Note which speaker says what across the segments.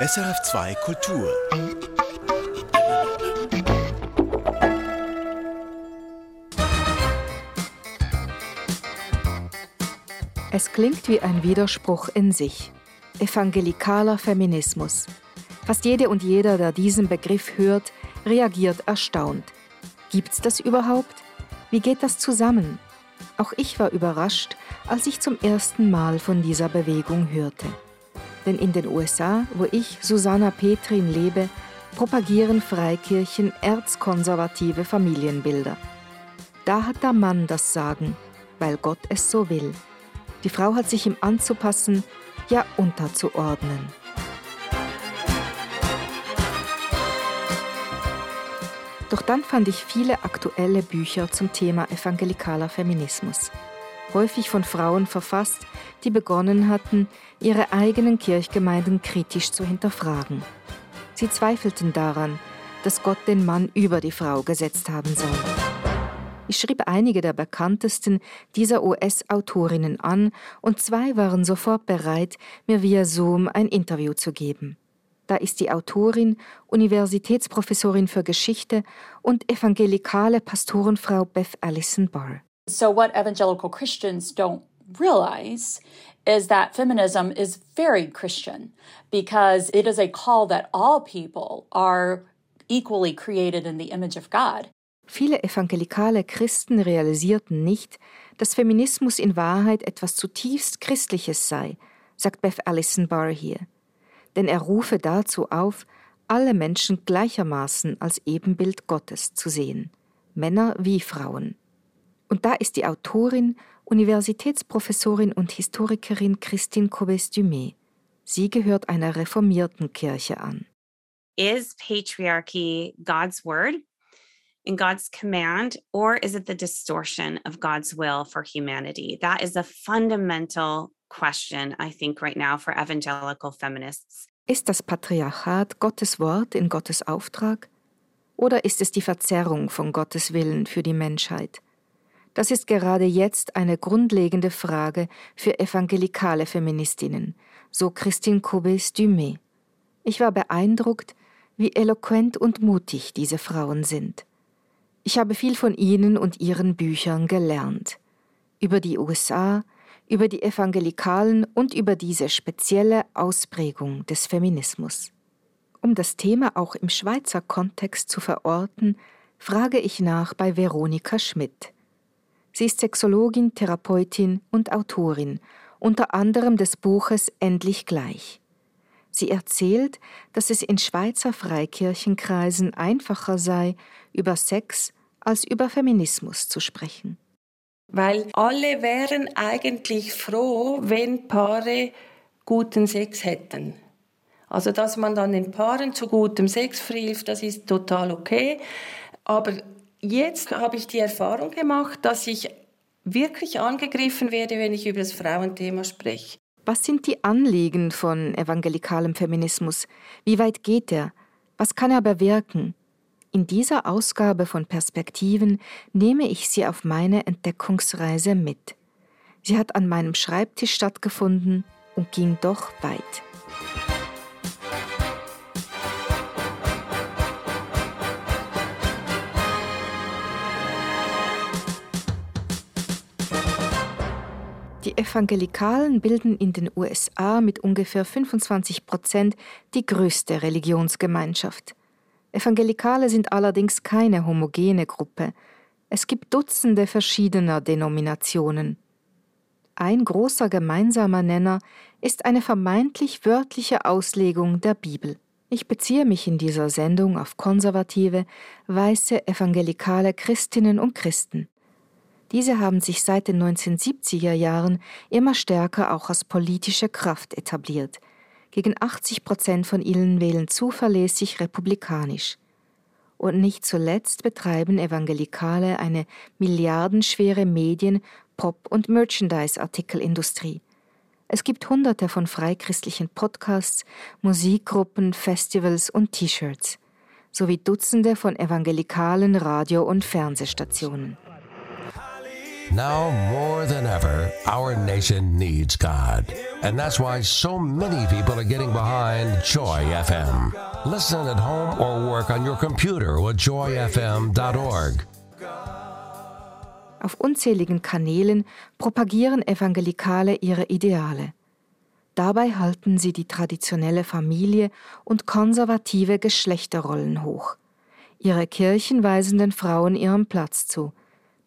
Speaker 1: SRF2 Kultur.
Speaker 2: Es klingt wie ein Widerspruch in sich. Evangelikaler Feminismus. Fast jede und jeder, der diesen Begriff hört, reagiert erstaunt. Gibt's das überhaupt? Wie geht das zusammen? Auch ich war überrascht, als ich zum ersten Mal von dieser Bewegung hörte. Denn in den USA, wo ich, Susanna Petrin, lebe, propagieren Freikirchen erzkonservative Familienbilder. Da hat der Mann das Sagen, weil Gott es so will. Die Frau hat sich ihm anzupassen, ja unterzuordnen. Doch dann fand ich viele aktuelle Bücher zum Thema evangelikaler Feminismus. Häufig von Frauen verfasst, die begonnen hatten, ihre eigenen Kirchgemeinden kritisch zu hinterfragen. Sie zweifelten daran, dass Gott den Mann über die Frau gesetzt haben soll. Ich schrieb einige der bekanntesten dieser US-Autorinnen an und zwei waren sofort bereit, mir via Zoom ein Interview zu geben. Da ist die Autorin, Universitätsprofessorin für Geschichte und evangelikale Pastorenfrau Beth Allison Barr.
Speaker 3: So, what evangelical Christians don't realize is that feminism is very Christian because it is a call that all people are equally created in the image of God.
Speaker 2: Viele evangelikale Christen realisierten nicht, dass Feminismus in Wahrheit etwas zutiefst Christliches sei, sagt Beth Allison Barr hier denn er rufe dazu auf, alle Menschen gleichermaßen als Ebenbild Gottes zu sehen, Männer wie Frauen. Und da ist die Autorin, Universitätsprofessorin und Historikerin Christine Cobes-Dumé. Sie gehört einer reformierten Kirche an.
Speaker 4: Is patriarchy God's word in God's command, or is it the distortion of God's will for humanity? That is a fundamental question, I think, right now for evangelical feminists.
Speaker 2: Ist das Patriarchat Gottes Wort in Gottes Auftrag? Oder ist es die Verzerrung von Gottes Willen für die Menschheit? Das ist gerade jetzt eine grundlegende Frage für evangelikale Feministinnen, so Christine Cobes-Dumé. Ich war beeindruckt, wie eloquent und mutig diese Frauen sind. Ich habe viel von ihnen und ihren Büchern gelernt. Über die USA, über die Evangelikalen und über diese spezielle Ausprägung des Feminismus. Um das Thema auch im Schweizer Kontext zu verorten, frage ich nach bei Veronika Schmidt. Sie ist Sexologin, Therapeutin und Autorin, unter anderem des Buches Endlich gleich. Sie erzählt, dass es in Schweizer Freikirchenkreisen einfacher sei, über Sex als über Feminismus zu sprechen.
Speaker 5: Weil alle wären eigentlich froh, wenn Paare guten Sex hätten. Also, dass man dann den Paaren zu gutem Sex verhilft, das ist total okay. Aber jetzt habe ich die Erfahrung gemacht, dass ich wirklich angegriffen werde, wenn ich über das Frauenthema spreche.
Speaker 2: Was sind die Anliegen von evangelikalem Feminismus? Wie weit geht er? Was kann er bewirken? In dieser Ausgabe von Perspektiven nehme ich Sie auf meine Entdeckungsreise mit. Sie hat an meinem Schreibtisch stattgefunden und ging doch weit. Die Evangelikalen bilden in den USA mit ungefähr 25 Prozent die größte Religionsgemeinschaft. Evangelikale sind allerdings keine homogene Gruppe. Es gibt Dutzende verschiedener Denominationen. Ein großer gemeinsamer Nenner ist eine vermeintlich wörtliche Auslegung der Bibel. Ich beziehe mich in dieser Sendung auf konservative, weiße, evangelikale Christinnen und Christen. Diese haben sich seit den 1970er Jahren immer stärker auch als politische Kraft etabliert – gegen 80 Prozent von ihnen wählen zuverlässig republikanisch. Und nicht zuletzt betreiben Evangelikale eine milliardenschwere Medien-, Pop- und Merchandise-Artikelindustrie. Es gibt hunderte von freikristlichen Podcasts, Musikgruppen, Festivals und T-Shirts, sowie Dutzende von evangelikalen Radio- und Fernsehstationen.
Speaker 1: Now more than ever, our nation needs God. And that's why so many people are getting behind Joy FM. Listen at home or work on your computer with joyfm.org.
Speaker 2: Auf unzähligen Kanälen propagieren Evangelikale ihre Ideale. Dabei halten sie die traditionelle Familie und konservative Geschlechterrollen hoch. Ihre Kirchen weisen den Frauen ihren Platz zu,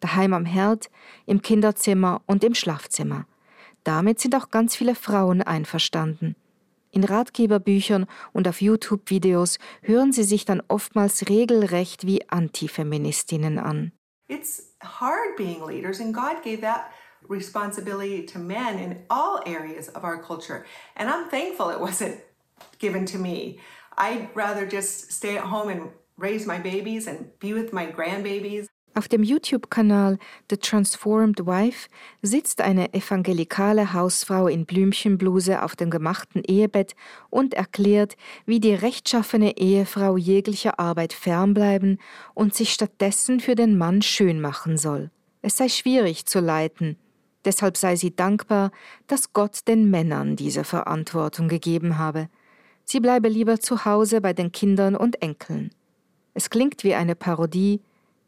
Speaker 2: daheim am Herd, im Kinderzimmer und im Schlafzimmer. Damit sind auch ganz viele Frauen einverstanden. In Ratgeberbüchern und auf YouTube-Videos hören sie sich dann oftmals regelrecht wie Antifeministinnen an.
Speaker 6: It's hard being leaders, and God gave that responsibility to men in all areas of our culture. And I'm thankful it wasn't given to me. I'd rather just stay at home and raise my babies and be with my grandbabies.
Speaker 2: Auf dem YouTube-Kanal The Transformed Wife sitzt eine evangelikale Hausfrau in Blümchenbluse auf dem gemachten Ehebett und erklärt, wie die rechtschaffene Ehefrau jeglicher Arbeit fernbleiben und sich stattdessen für den Mann schön machen soll. Es sei schwierig zu leiten, deshalb sei sie dankbar, dass Gott den Männern diese Verantwortung gegeben habe. Sie bleibe lieber zu Hause bei den Kindern und Enkeln. Es klingt wie eine Parodie,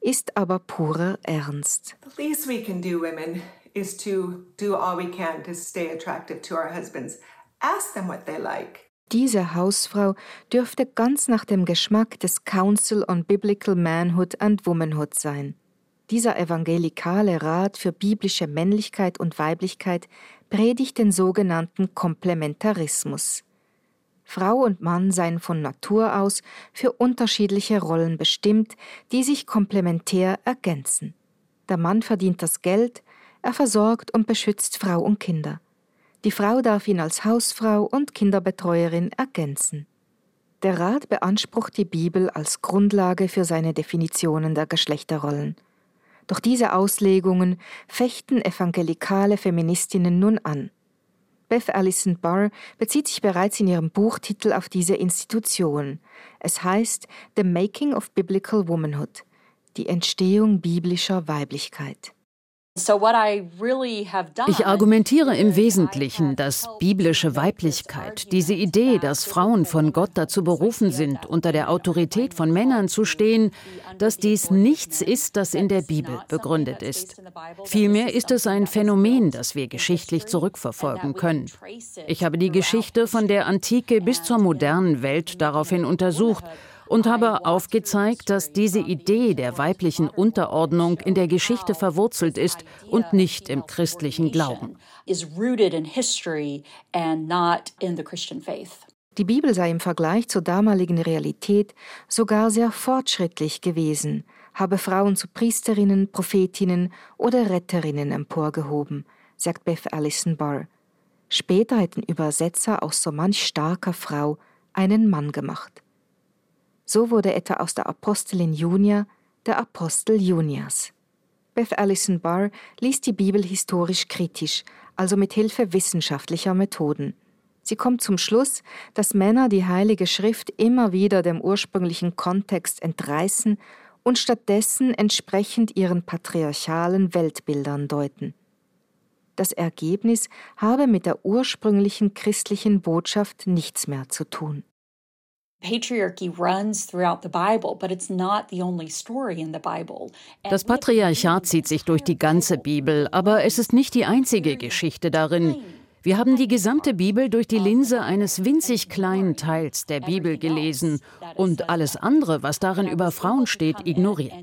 Speaker 2: ist aber purer Ernst.
Speaker 6: The least we can do, women, is to do all we can to stay attractive to our husbands. Ask them what they like.
Speaker 2: Diese Hausfrau dürfte ganz nach dem Geschmack des Council on Biblical Manhood and Womanhood sein. Dieser evangelikale Rat für biblische Männlichkeit und Weiblichkeit predigt den sogenannten Komplementarismus. Frau und Mann seien von Natur aus für unterschiedliche Rollen bestimmt, die sich komplementär ergänzen. Der Mann verdient das Geld, er versorgt und beschützt Frau und Kinder. Die Frau darf ihn als Hausfrau und Kinderbetreuerin ergänzen. Der Rat beansprucht die Bibel als Grundlage für seine Definitionen der Geschlechterrollen. Doch diese Auslegungen fechten evangelikale Feministinnen nun an. Beth Allison Barr bezieht sich bereits in ihrem Buchtitel auf diese Institution. Es heißt The Making of Biblical Womanhood, die Entstehung biblischer Weiblichkeit.
Speaker 7: Ich argumentiere im Wesentlichen, dass biblische Weiblichkeit, diese Idee, dass Frauen von Gott dazu berufen sind, unter der Autorität von Männern zu stehen, dass dies nichts ist, das in der Bibel begründet ist. Vielmehr ist es ein Phänomen, das wir geschichtlich zurückverfolgen können. Ich habe die Geschichte von der Antike bis zur modernen Welt daraufhin untersucht und habe aufgezeigt, dass diese Idee der weiblichen Unterordnung in der Geschichte verwurzelt ist und nicht im christlichen Glauben.
Speaker 2: Die Bibel sei im Vergleich zur damaligen Realität sogar sehr fortschrittlich gewesen, habe Frauen zu Priesterinnen, Prophetinnen oder Retterinnen emporgehoben, sagt Beth Allison Barr. Später hätten Übersetzer aus so manch starker Frau einen Mann gemacht. So wurde etwa aus der Apostelin Junia der Apostel Junias. Beth Allison Barr liest die Bibel historisch kritisch, also mit Hilfe wissenschaftlicher Methoden. Sie kommt zum Schluss, dass Männer die Heilige Schrift immer wieder dem ursprünglichen Kontext entreißen und stattdessen entsprechend ihren patriarchalen Weltbildern deuten. Das Ergebnis habe mit der ursprünglichen christlichen Botschaft nichts mehr zu tun.
Speaker 7: Das Patriarchat zieht sich durch die ganze Bibel, aber es ist nicht die einzige Geschichte darin. Wir haben die gesamte Bibel durch die Linse eines winzig kleinen Teils der Bibel gelesen und alles andere, was darin über Frauen steht, ignoriert.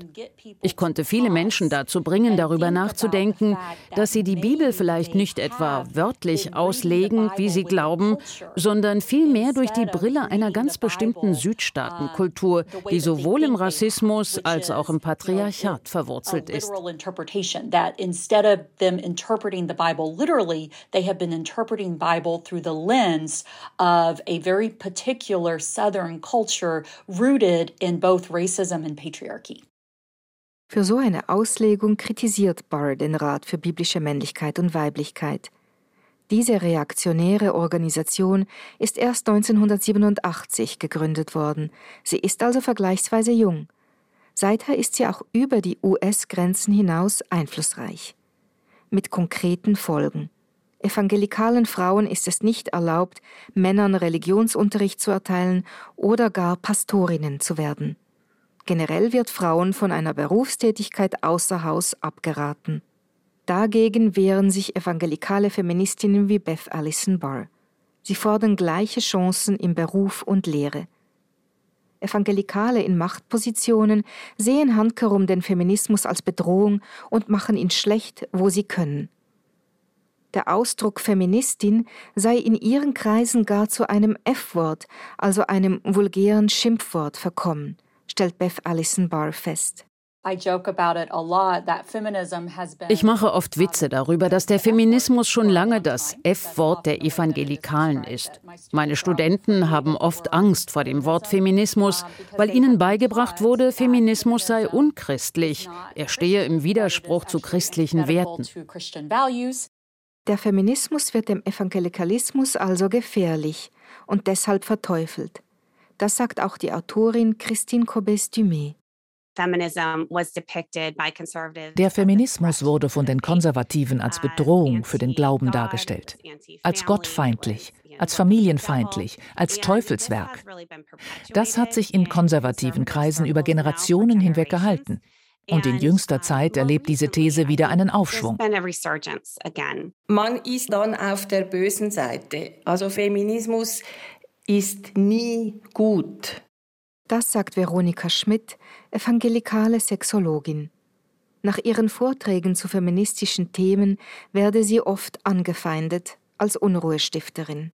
Speaker 7: Ich konnte viele Menschen dazu bringen, darüber nachzudenken, dass sie die Bibel vielleicht nicht etwa wörtlich auslegen, wie sie glauben, sondern vielmehr durch die Brille einer ganz bestimmten Südstaatenkultur, die sowohl im Rassismus als auch im Patriarchat verwurzelt ist
Speaker 3: interpreting Bible through the lens of a very particular Southern culture rooted in both racism and patriarchy.
Speaker 2: Für so eine Auslegung kritisiert Barr den Rat für biblische Männlichkeit und Weiblichkeit. Diese reaktionäre Organisation ist erst 1987 gegründet worden. Sie ist also vergleichsweise jung. Seither ist sie auch über die US-Grenzen hinaus einflussreich. mit konkreten Folgen. Evangelikalen Frauen ist es nicht erlaubt, Männern Religionsunterricht zu erteilen oder gar Pastorinnen zu werden. Generell wird Frauen von einer Berufstätigkeit außer Haus abgeraten. Dagegen wehren sich evangelikale Feministinnen wie Beth Allison Barr. Sie fordern gleiche Chancen im Beruf und Lehre. Evangelikale in Machtpositionen sehen handkerum den Feminismus als Bedrohung und machen ihn schlecht, wo sie können. Der Ausdruck Feministin sei in ihren Kreisen gar zu einem F-Wort, also einem vulgären Schimpfwort, verkommen, stellt Beth Allison Barr fest.
Speaker 7: Ich mache oft Witze darüber, dass der Feminismus schon lange das F-Wort der Evangelikalen ist. Meine Studenten haben oft Angst vor dem Wort Feminismus, weil ihnen beigebracht wurde, Feminismus sei unchristlich, er stehe im Widerspruch zu christlichen Werten.
Speaker 2: Der Feminismus wird dem Evangelikalismus also gefährlich und deshalb verteufelt. Das sagt auch die Autorin Christine Cobes-Dumé.
Speaker 8: Der Feminismus wurde von den Konservativen als Bedrohung für den Glauben dargestellt, als gottfeindlich, als familienfeindlich, als Teufelswerk. Das hat sich in konservativen Kreisen über Generationen hinweg gehalten. Und in jüngster Zeit erlebt diese These wieder einen Aufschwung.
Speaker 5: Man ist dann auf der bösen Seite. Also Feminismus ist nie gut.
Speaker 2: Das sagt Veronika Schmidt, evangelikale Sexologin. Nach ihren Vorträgen zu feministischen Themen werde sie oft angefeindet als Unruhestifterin.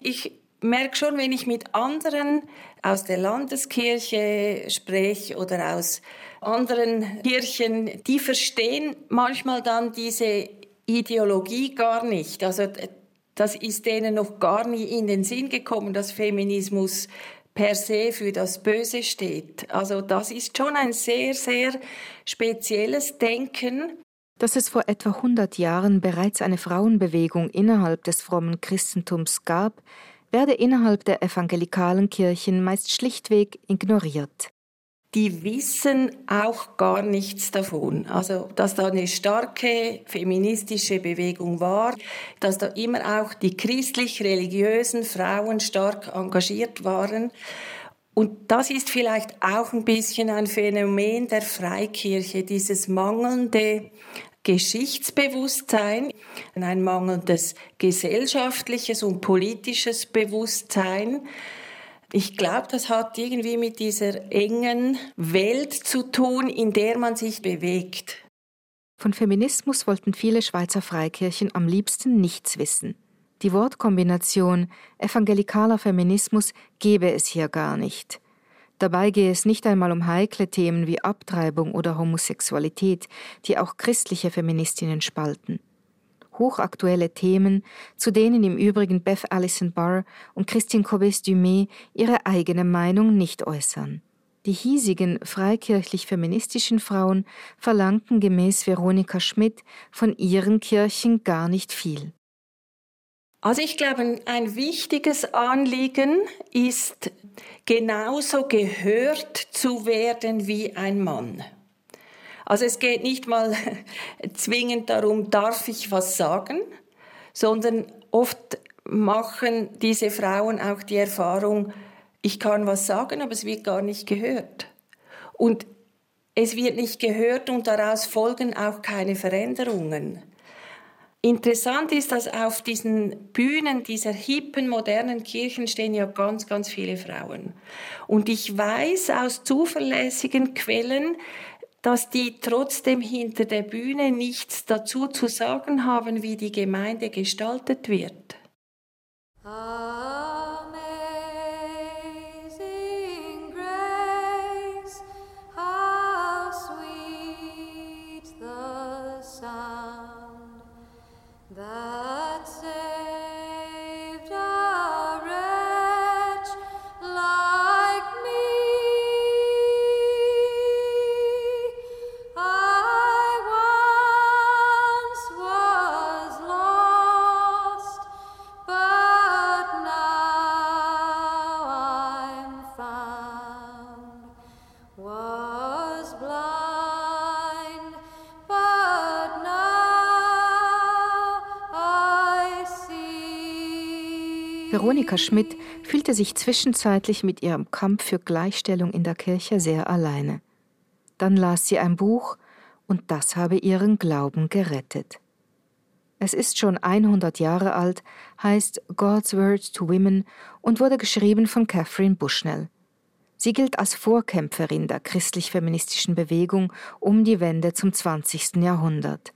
Speaker 5: Ich merke schon, wenn ich mit anderen aus der Landeskirche spreche oder aus anderen Kirchen, die verstehen manchmal dann diese Ideologie gar nicht. Also das ist denen noch gar nie in den Sinn gekommen, dass Feminismus per se für das Böse steht. Also das ist schon ein sehr, sehr spezielles Denken.
Speaker 2: Dass es vor etwa 100 Jahren bereits eine Frauenbewegung innerhalb des frommen Christentums gab, werde innerhalb der evangelikalen Kirchen meist schlichtweg ignoriert.
Speaker 5: Die wissen auch gar nichts davon. Also, dass da eine starke feministische Bewegung war, dass da immer auch die christlich-religiösen Frauen stark engagiert waren. Und das ist vielleicht auch ein bisschen ein Phänomen der Freikirche, dieses mangelnde Geschichtsbewusstsein, ein mangelndes gesellschaftliches und politisches Bewusstsein. Ich glaube, das hat irgendwie mit dieser engen Welt zu tun, in der man sich bewegt.
Speaker 2: Von Feminismus wollten viele Schweizer Freikirchen am liebsten nichts wissen. Die Wortkombination evangelikaler Feminismus gebe es hier gar nicht. Dabei gehe es nicht einmal um heikle Themen wie Abtreibung oder Homosexualität, die auch christliche Feministinnen spalten. Hochaktuelle Themen, zu denen im Übrigen Beth Allison Barr und Christine Cobes-Dumé ihre eigene Meinung nicht äußern. Die hiesigen freikirchlich-feministischen Frauen verlangten gemäß Veronika Schmidt von ihren Kirchen gar nicht viel.
Speaker 5: Also ich glaube, ein wichtiges Anliegen ist, genauso gehört zu werden wie ein Mann. Also es geht nicht mal zwingend darum, darf ich was sagen, sondern oft machen diese Frauen auch die Erfahrung, ich kann was sagen, aber es wird gar nicht gehört. Und es wird nicht gehört und daraus folgen auch keine Veränderungen. Interessant ist, dass auf diesen Bühnen dieser hippen, modernen Kirchen stehen ja ganz, ganz viele Frauen. Und ich weiß aus zuverlässigen Quellen, dass die trotzdem hinter der Bühne nichts dazu zu sagen haben, wie die Gemeinde gestaltet wird.
Speaker 2: Veronika Schmidt fühlte sich zwischenzeitlich mit ihrem Kampf für Gleichstellung in der Kirche sehr alleine. Dann las sie ein Buch, und das habe ihren Glauben gerettet. Es ist schon 100 Jahre alt, heißt God's Word to Women und wurde geschrieben von Catherine Bushnell. Sie gilt als Vorkämpferin der christlich-feministischen Bewegung um die Wende zum 20. Jahrhundert.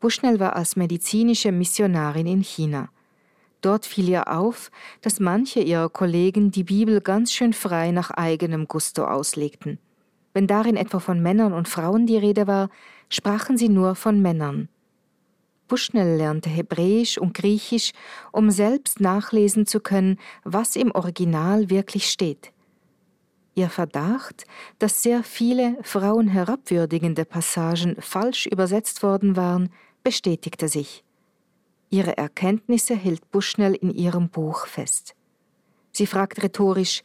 Speaker 2: Bushnell war als medizinische Missionarin in China. Dort fiel ihr auf, dass manche ihrer Kollegen die Bibel ganz schön frei nach eigenem Gusto auslegten. Wenn darin etwa von Männern und Frauen die Rede war, sprachen sie nur von Männern. Bushnell lernte Hebräisch und Griechisch, um selbst nachlesen zu können, was im Original wirklich steht. Ihr Verdacht, dass sehr viele Frauen herabwürdigende Passagen falsch übersetzt worden waren, bestätigte sich. Ihre Erkenntnisse hielt Bushnell in ihrem Buch fest. Sie fragt rhetorisch,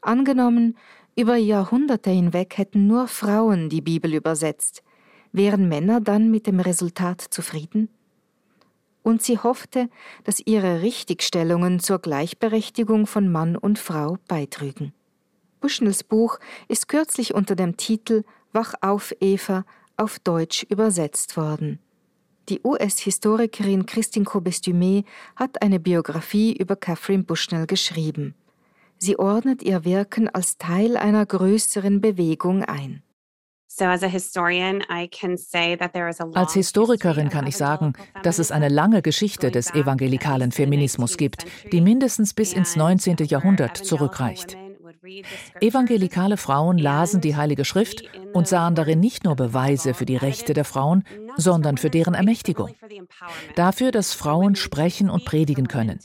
Speaker 2: angenommen, über Jahrhunderte hinweg hätten nur Frauen die Bibel übersetzt, wären Männer dann mit dem Resultat zufrieden? und sie hoffte, dass ihre Richtigstellungen zur Gleichberechtigung von Mann und Frau beitrügen. Bushnells Buch ist kürzlich unter dem Titel Wach auf, Eva auf Deutsch übersetzt worden. Die US-Historikerin Christine Cobes-Dumé hat eine Biografie über Catherine Bushnell geschrieben. Sie ordnet ihr Wirken als Teil einer größeren Bewegung ein.
Speaker 8: Als Historikerin kann ich sagen, dass es eine lange Geschichte des evangelikalen Feminismus gibt, die mindestens bis ins 19. Jahrhundert zurückreicht. Evangelikale Frauen lasen die Heilige Schrift und sahen darin nicht nur Beweise für die Rechte der Frauen, sondern für deren Ermächtigung. Dafür, dass Frauen sprechen und predigen können.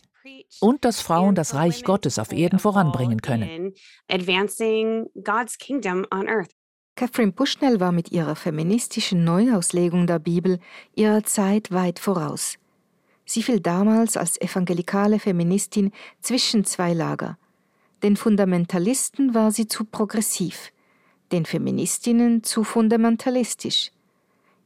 Speaker 8: Und dass Frauen das Reich Gottes auf Erden voranbringen können.
Speaker 2: Catherine Bushnell war mit ihrer feministischen Neuauslegung der Bibel ihrer Zeit weit voraus. Sie fiel damals als evangelikale Feministin zwischen zwei Lager. Den Fundamentalisten war sie zu progressiv, den Feministinnen zu fundamentalistisch.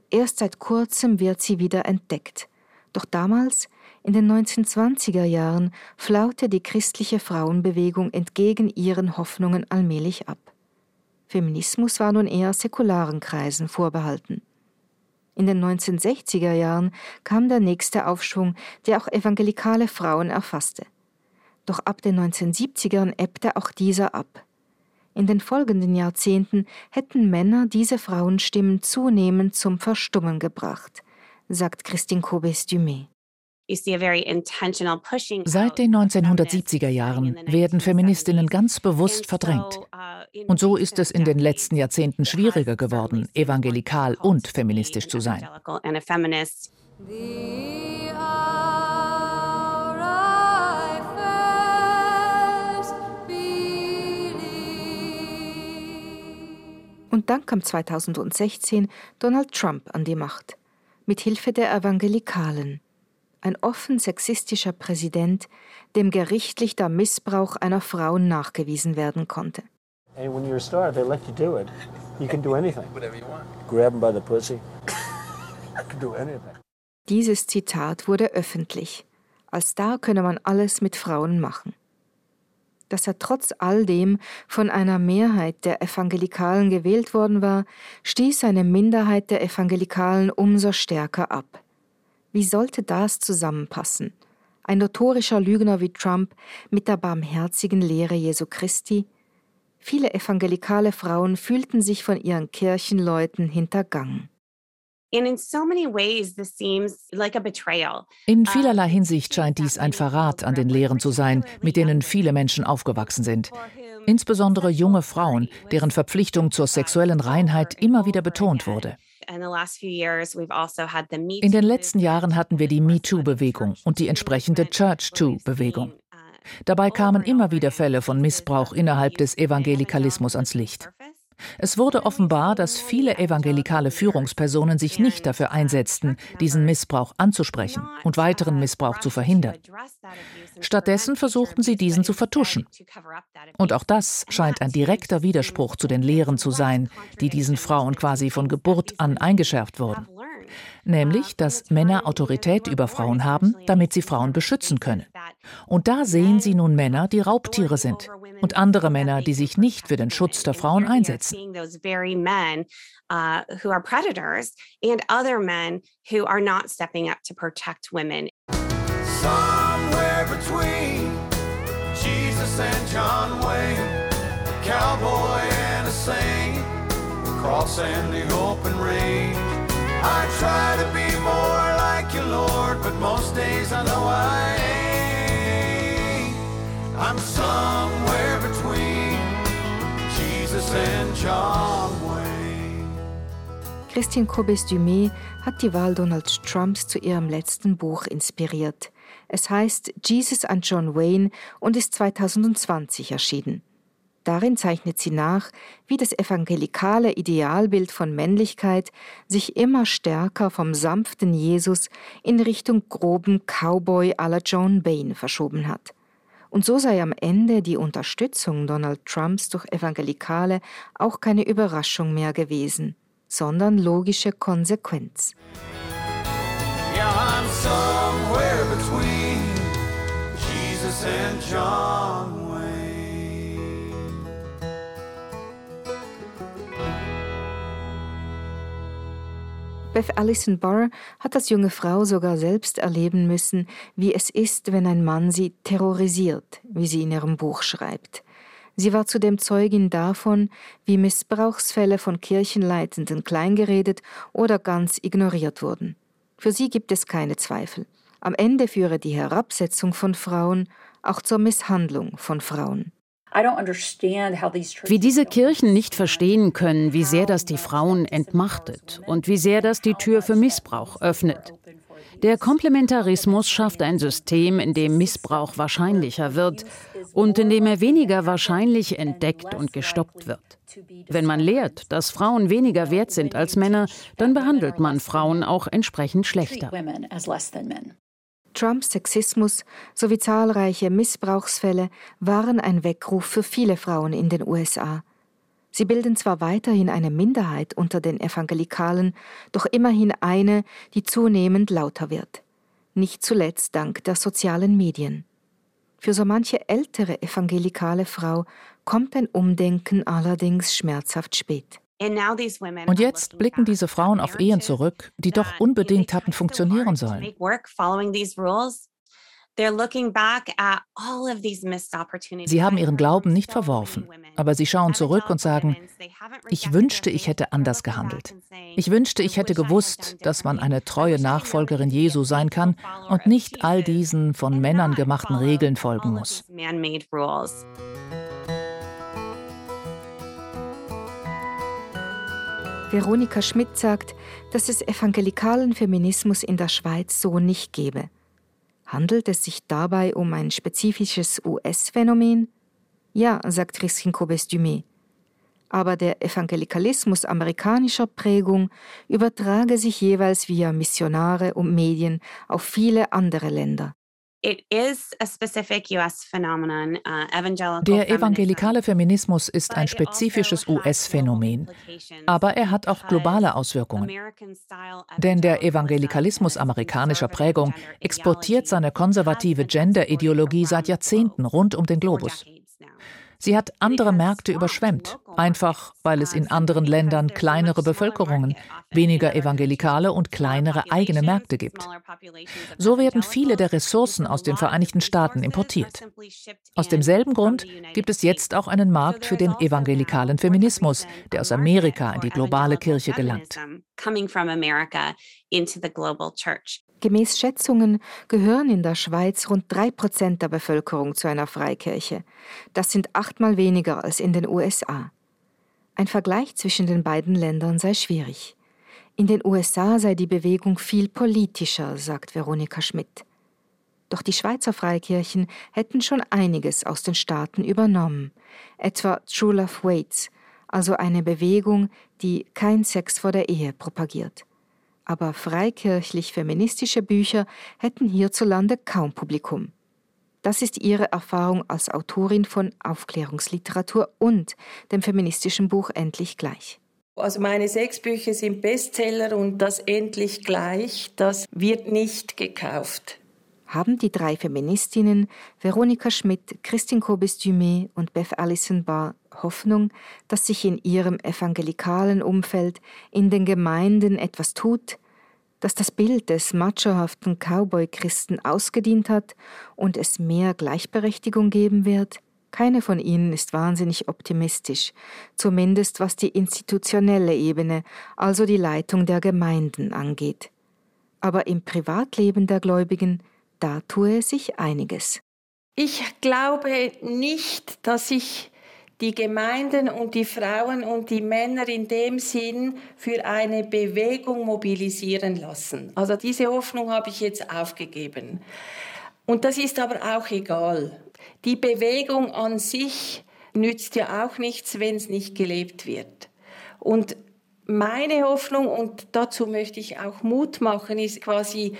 Speaker 2: Erst seit kurzem wird sie wieder entdeckt. Doch damals, in den 1920er Jahren, flaute die christliche Frauenbewegung entgegen ihren Hoffnungen allmählich ab. Feminismus war nun eher säkularen Kreisen vorbehalten. In den 1960er Jahren kam der nächste Aufschwung, der auch evangelikale Frauen erfasste. Doch ab den 1970ern ebbte auch dieser ab. In den folgenden Jahrzehnten hätten Männer diese Frauenstimmen zunehmend zum Verstummen gebracht, sagt Christine Cobes-Dumé.
Speaker 8: Seit den 1970er Jahren werden Feministinnen ganz bewusst verdrängt. Uh, und so ist es in den letzten Jahrzehnten schwieriger geworden, evangelikal und feministisch zu sein.
Speaker 2: Und dann kam 2016 Donald Trump an die Macht, mit Hilfe der Evangelikalen. Ein offen sexistischer Präsident, dem gerichtlich der Missbrauch einer Frau nachgewiesen werden konnte. Dieses Zitat wurde öffentlich. Als Star könne man alles mit Frauen machen. Dass er trotz all dem von einer Mehrheit der Evangelikalen gewählt worden war, stieß eine Minderheit der Evangelikalen umso stärker ab. Wie sollte das zusammenpassen? Ein notorischer Lügner wie Trump mit der barmherzigen Lehre Jesu Christi? Viele evangelikale Frauen fühlten sich von ihren Kirchenleuten hintergangen.
Speaker 8: In vielerlei Hinsicht scheint dies ein Verrat an den Lehren zu sein, mit denen viele Menschen aufgewachsen sind. Insbesondere junge Frauen, deren Verpflichtung zur sexuellen Reinheit immer wieder betont wurde. Also In den letzten Jahren hatten wir die MeToo-Bewegung und die entsprechende Church-Too-Bewegung. Uh, Dabei kamen immer wieder Fälle von Missbrauch innerhalb des Evangelikalismus ans Licht. Es wurde offenbar, dass viele evangelikale Führungspersonen sich nicht dafür einsetzten, diesen Missbrauch anzusprechen und weiteren Missbrauch zu verhindern. Stattdessen versuchten sie, diesen zu vertuschen. Und auch das scheint ein direkter Widerspruch zu den Lehren zu sein, die diesen Frauen quasi von Geburt an eingeschärft wurden. Nämlich, dass Männer Autorität über Frauen haben, damit sie Frauen beschützen können. Und da sehen sie nun Männer, die Raubtiere sind und andere Männer, die sich nicht für den Schutz der Frauen einsetzen.
Speaker 4: Who are predators and other men who are not stepping up to protect women.
Speaker 9: Somewhere between Jesus and John Wayne, a cowboy and a saint, cross and the open range. I try to be more like you, Lord, but most days I know I ain't. I'm somewhere
Speaker 2: Christine Kobes-Dumé hat die Wahl Donald Trumps zu ihrem letzten Buch inspiriert. Es heißt Jesus and John Wayne und ist 2020 erschienen. Darin zeichnet sie nach, wie das evangelikale Idealbild von Männlichkeit sich immer stärker vom sanften Jesus in Richtung groben Cowboy à la John Bain verschoben hat. Und so sei am Ende die Unterstützung Donald Trumps durch Evangelikale auch keine Überraschung mehr gewesen, sondern logische Konsequenz.
Speaker 9: Yeah,
Speaker 2: Beth Allison Barr hat als junge Frau sogar selbst erleben müssen, wie es ist, wenn ein Mann sie terrorisiert, wie sie in ihrem Buch schreibt. Sie war zudem Zeugin davon, wie Missbrauchsfälle von Kirchenleitenden kleingeredet oder ganz ignoriert wurden. Für sie gibt es keine Zweifel. Am Ende führe die Herabsetzung von Frauen auch zur Misshandlung von Frauen.
Speaker 7: Wie diese Kirchen nicht verstehen können, wie sehr das die Frauen entmachtet und wie sehr das die Tür für Missbrauch öffnet. Der Komplementarismus schafft ein System, in dem Missbrauch wahrscheinlicher wird und in dem er weniger wahrscheinlich entdeckt und gestoppt wird. Wenn man lehrt, dass Frauen weniger wert sind als Männer, dann behandelt man Frauen auch entsprechend schlechter.
Speaker 2: Trumps Sexismus sowie zahlreiche Missbrauchsfälle waren ein Weckruf für viele Frauen in den USA. Sie bilden zwar weiterhin eine Minderheit unter den Evangelikalen, doch immerhin eine, die zunehmend lauter wird. Nicht zuletzt dank der sozialen Medien. Für so manche ältere evangelikale Frau kommt ein Umdenken allerdings schmerzhaft spät.
Speaker 8: Und jetzt blicken diese Frauen auf Ehen zurück, die doch unbedingt hatten funktionieren sollen. Sie haben ihren Glauben nicht verworfen, aber sie schauen zurück und sagen, ich wünschte, ich hätte anders gehandelt. Ich wünschte, ich hätte gewusst, dass man eine treue Nachfolgerin Jesu sein kann und nicht all diesen von Männern gemachten Regeln folgen muss.
Speaker 2: Veronika Schmidt sagt, dass es evangelikalen Feminismus in der Schweiz so nicht gebe. Handelt es sich dabei um ein spezifisches US-Phänomen? Ja, sagt Christine Kobes-Dumé. Aber der Evangelikalismus amerikanischer Prägung übertrage sich jeweils via Missionare und Medien auf viele andere Länder.
Speaker 8: Uh, Der evangelikale Feminismus ist ein also spezifisches US-Phänomen, aber er hat auch globale Auswirkungen. Denn der Evangelikalismus amerikanischer Prägung exportiert seine konservative Gender-Ideologie seit Jahrzehnten rund um den Globus. Sie hat andere Märkte überschwemmt, einfach weil es in anderen Ländern kleinere Bevölkerungen, weniger Evangelikale und kleinere eigene Märkte gibt. So werden viele der Ressourcen aus den Vereinigten Staaten importiert. Aus demselben Grund gibt es jetzt auch einen Markt für den evangelikalen Feminismus, der aus Amerika in die globale Kirche gelangt.
Speaker 2: Gemäß Schätzungen gehören in der Schweiz rund drei Prozent der Bevölkerung zu einer Freikirche. Das sind achtmal weniger als in den USA. Ein Vergleich zwischen den beiden Ländern sei schwierig. In den USA sei die Bewegung viel politischer, sagt Veronika Schmidt. Doch die Schweizer Freikirchen hätten schon einiges aus den Staaten übernommen, etwa True Love Waits, also eine Bewegung, die kein Sex vor der Ehe propagiert aber freikirchlich-feministische Bücher hätten hierzulande kaum Publikum. Das ist ihre Erfahrung als Autorin von Aufklärungsliteratur und dem feministischen Buch Endlich gleich.
Speaker 5: Also meine sechs Bücher sind Bestseller und das Endlich gleich, das wird nicht gekauft.
Speaker 2: Haben die drei Feministinnen Veronika Schmidt, Christine Kobes-Dumé und Beth Allison Barr Hoffnung, dass sich in ihrem evangelikalen Umfeld, in den Gemeinden etwas tut, dass das Bild des machohaften Cowboy-Christen ausgedient hat und es mehr Gleichberechtigung geben wird? Keine von ihnen ist wahnsinnig optimistisch, zumindest was die institutionelle Ebene, also die Leitung der Gemeinden angeht. Aber im Privatleben der Gläubigen, da tue sich einiges.
Speaker 5: Ich glaube nicht, dass sich die Gemeinden und die Frauen und die Männer in dem Sinn für eine Bewegung mobilisieren lassen. Also diese Hoffnung habe ich jetzt aufgegeben. Und das ist aber auch egal. Die Bewegung an sich nützt ja auch nichts, wenn es nicht gelebt wird. Und meine Hoffnung, und dazu möchte ich auch Mut machen, ist quasi,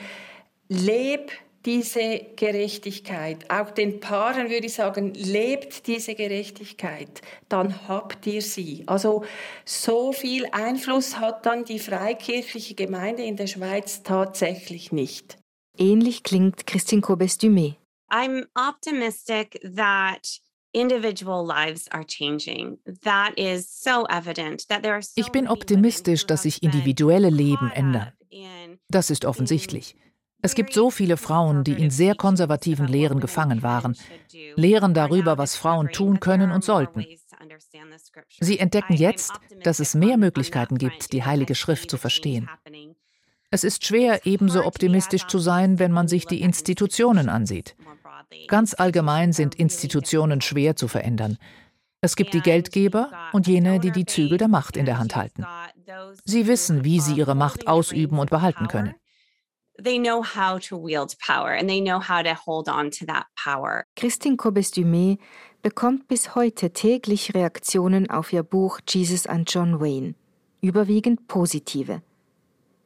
Speaker 5: leb diese Gerechtigkeit. Auch den Paaren würde ich sagen, lebt diese Gerechtigkeit, dann habt ihr sie. Also so viel Einfluss hat dann die freikirchliche Gemeinde in der Schweiz tatsächlich nicht.
Speaker 2: Ähnlich klingt Christine Kobes-Dumé.
Speaker 4: I'm optimistic that individual lives are changing. That is so evident that there are so
Speaker 8: Ich bin optimistisch, dass sich individuelle Leben ändern. Das ist offensichtlich. Es gibt so viele Frauen, die in sehr konservativen Lehren gefangen waren, Lehren darüber, was Frauen tun können und sollten. Sie entdecken jetzt, dass es mehr Möglichkeiten gibt, die Heilige Schrift zu verstehen. Es ist schwer, ebenso optimistisch zu sein, wenn man sich die Institutionen ansieht. Ganz allgemein sind Institutionen schwer zu verändern. Es gibt die Geldgeber und jene, die die Zügel der Macht in der Hand halten. Sie wissen, wie sie ihre Macht ausüben und behalten können.
Speaker 2: Christine Kobes-Dumé bekommt bis heute täglich Reaktionen auf ihr Buch Jesus and John Wayne, überwiegend positive.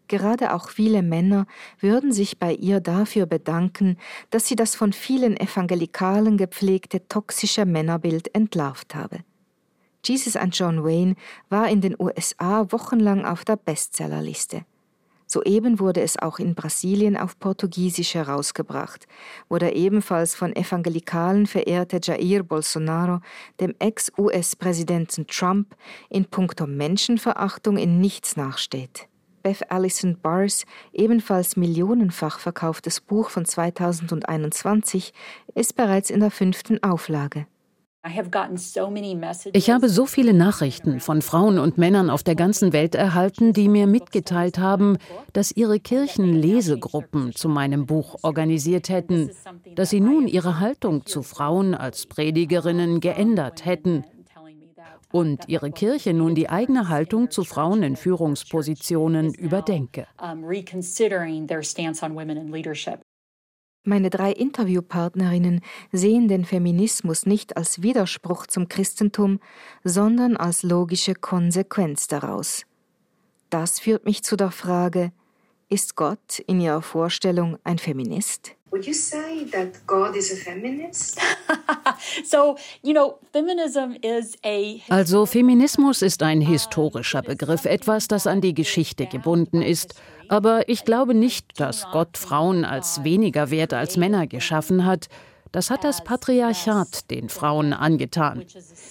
Speaker 2: Gerade auch viele Männer würden sich bei ihr dafür bedanken, dass sie das von vielen Evangelikalen gepflegte toxische Männerbild entlarvt habe. Jesus and John Wayne war in den USA wochenlang auf der Bestsellerliste. Soeben wurde es auch in Brasilien auf Portugiesisch herausgebracht, wo der ebenfalls von Evangelikalen verehrte Jair Bolsonaro dem Ex-US-Präsidenten Trump in puncto Menschenverachtung in nichts nachsteht. Beth Allison Bars, ebenfalls millionenfach verkauftes Buch von 2021, ist bereits in der fünften Auflage.
Speaker 7: Ich habe so viele Nachrichten von Frauen und Männern auf der ganzen Welt erhalten, die mir mitgeteilt haben, dass ihre Kirchen Lesegruppen zu meinem Buch organisiert hätten, dass sie nun ihre Haltung zu Frauen als Predigerinnen geändert hätten und ihre Kirche nun die eigene Haltung zu Frauen in Führungspositionen überdenke.
Speaker 2: Meine drei Interviewpartnerinnen sehen den Feminismus nicht als Widerspruch zum Christentum, sondern als logische Konsequenz daraus. Das führt mich zu der Frage, ist Gott in Ihrer Vorstellung ein Feminist? Would you say that God is a
Speaker 7: feminist? so, you know, feminism is a Also Feminismus ist ein historischer Begriff, etwas, das an die Geschichte gebunden ist. Aber ich glaube nicht, dass Gott Frauen als weniger wert als Männer geschaffen hat. Das hat das Patriarchat den Frauen angetan.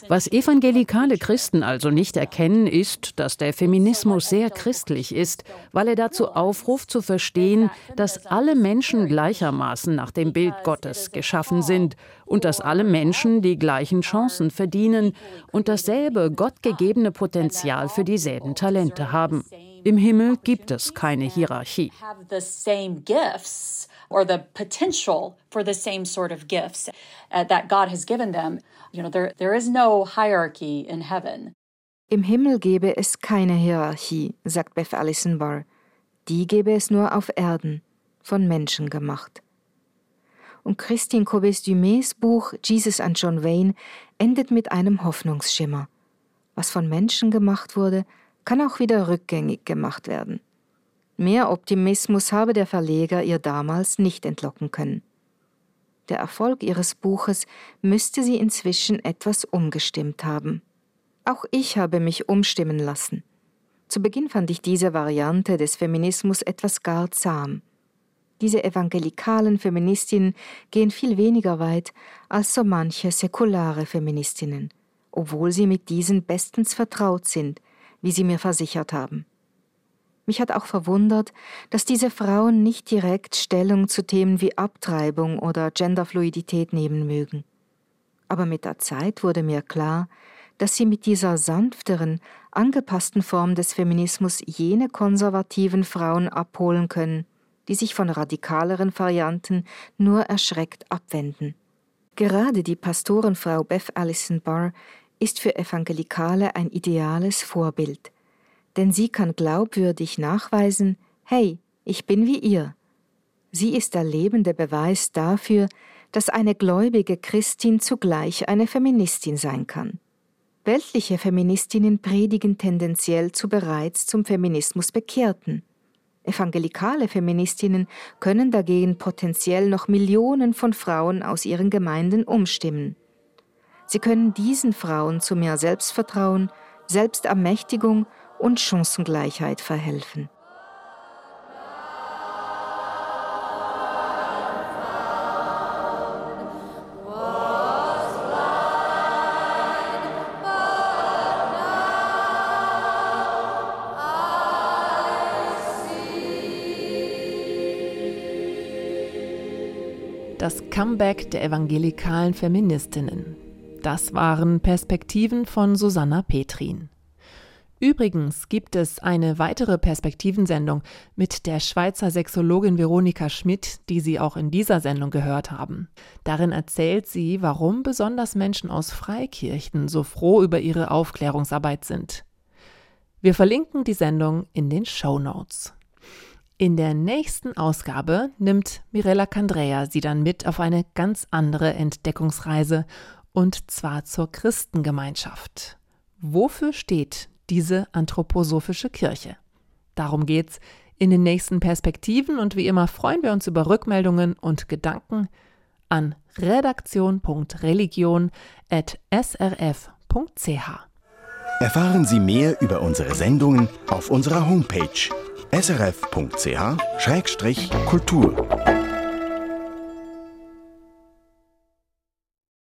Speaker 7: Was evangelikale Christen also nicht erkennen, ist, dass der Feminismus sehr christlich ist, weil er dazu aufruft zu verstehen, dass alle Menschen gleichermaßen nach dem Bild Gottes geschaffen sind und dass alle Menschen die gleichen Chancen verdienen und dasselbe gottgegebene Potenzial für dieselben Talente haben. Im Himmel gibt es keine Hierarchie or the potential for the same sort of gifts uh, that God has given them. You know, there, there is no hierarchy in heaven.
Speaker 2: Im Himmel gebe es keine Hierarchie, sagt Beth Allison Barr. Die gebe es nur auf Erden, von Menschen gemacht. Und Christine Kobes-Dumés Buch Jesus and John Wayne endet mit einem Hoffnungsschimmer. Was von Menschen gemacht wurde, kann auch wieder rückgängig gemacht werden. Mehr Optimismus habe der Verleger ihr damals nicht entlocken können. Der Erfolg ihres Buches müsste sie inzwischen etwas umgestimmt haben. Auch ich habe mich umstimmen lassen. Zu Beginn fand ich diese Variante des Feminismus etwas gar zahm. Diese evangelikalen Feministinnen gehen viel weniger weit als so manche säkulare Feministinnen, obwohl sie mit diesen bestens vertraut sind, wie sie mir versichert haben. Mich hat auch verwundert, dass diese Frauen nicht direkt Stellung zu Themen wie Abtreibung oder Genderfluidität nehmen mögen. Aber mit der Zeit wurde mir klar, dass sie mit dieser sanfteren, angepassten Form des Feminismus jene konservativen Frauen abholen können, die sich von radikaleren Varianten nur erschreckt abwenden. Gerade die Pastorenfrau Beth Allison Barr ist für Evangelikale ein ideales Vorbild, denn sie kann glaubwürdig nachweisen, hey, ich bin wie ihr. Sie ist der lebende Beweis dafür, dass eine gläubige Christin zugleich eine Feministin sein kann. Weltliche Feministinnen predigen tendenziell zu bereits zum Feminismus Bekehrten. Evangelikale Feministinnen können dagegen potenziell noch Millionen von Frauen aus ihren Gemeinden umstimmen. Sie können diesen Frauen zu mehr Selbstvertrauen, Selbstermächtigung und Chancengleichheit verhelfen.
Speaker 10: Das Comeback der evangelikalen Feministinnen. Das waren Perspektiven von Susanna Petrin. Übrigens gibt es eine weitere Perspektivensendung mit der Schweizer Sexologin Veronika Schmidt, die Sie auch in dieser Sendung gehört haben. Darin erzählt sie, warum besonders Menschen aus Freikirchen so froh über ihre Aufklärungsarbeit sind. Wir verlinken die Sendung in den Show Notes. In der nächsten Ausgabe nimmt Mirella Candrea Sie dann mit auf eine ganz andere Entdeckungsreise und zwar zur Christengemeinschaft. Wofür steht diese anthroposophische Kirche. Darum geht's in den nächsten Perspektiven und wie immer freuen wir uns über Rückmeldungen und Gedanken an redaktion.religion.srf.ch.
Speaker 11: Erfahren Sie mehr über unsere Sendungen auf unserer Homepage srf.ch-kultur.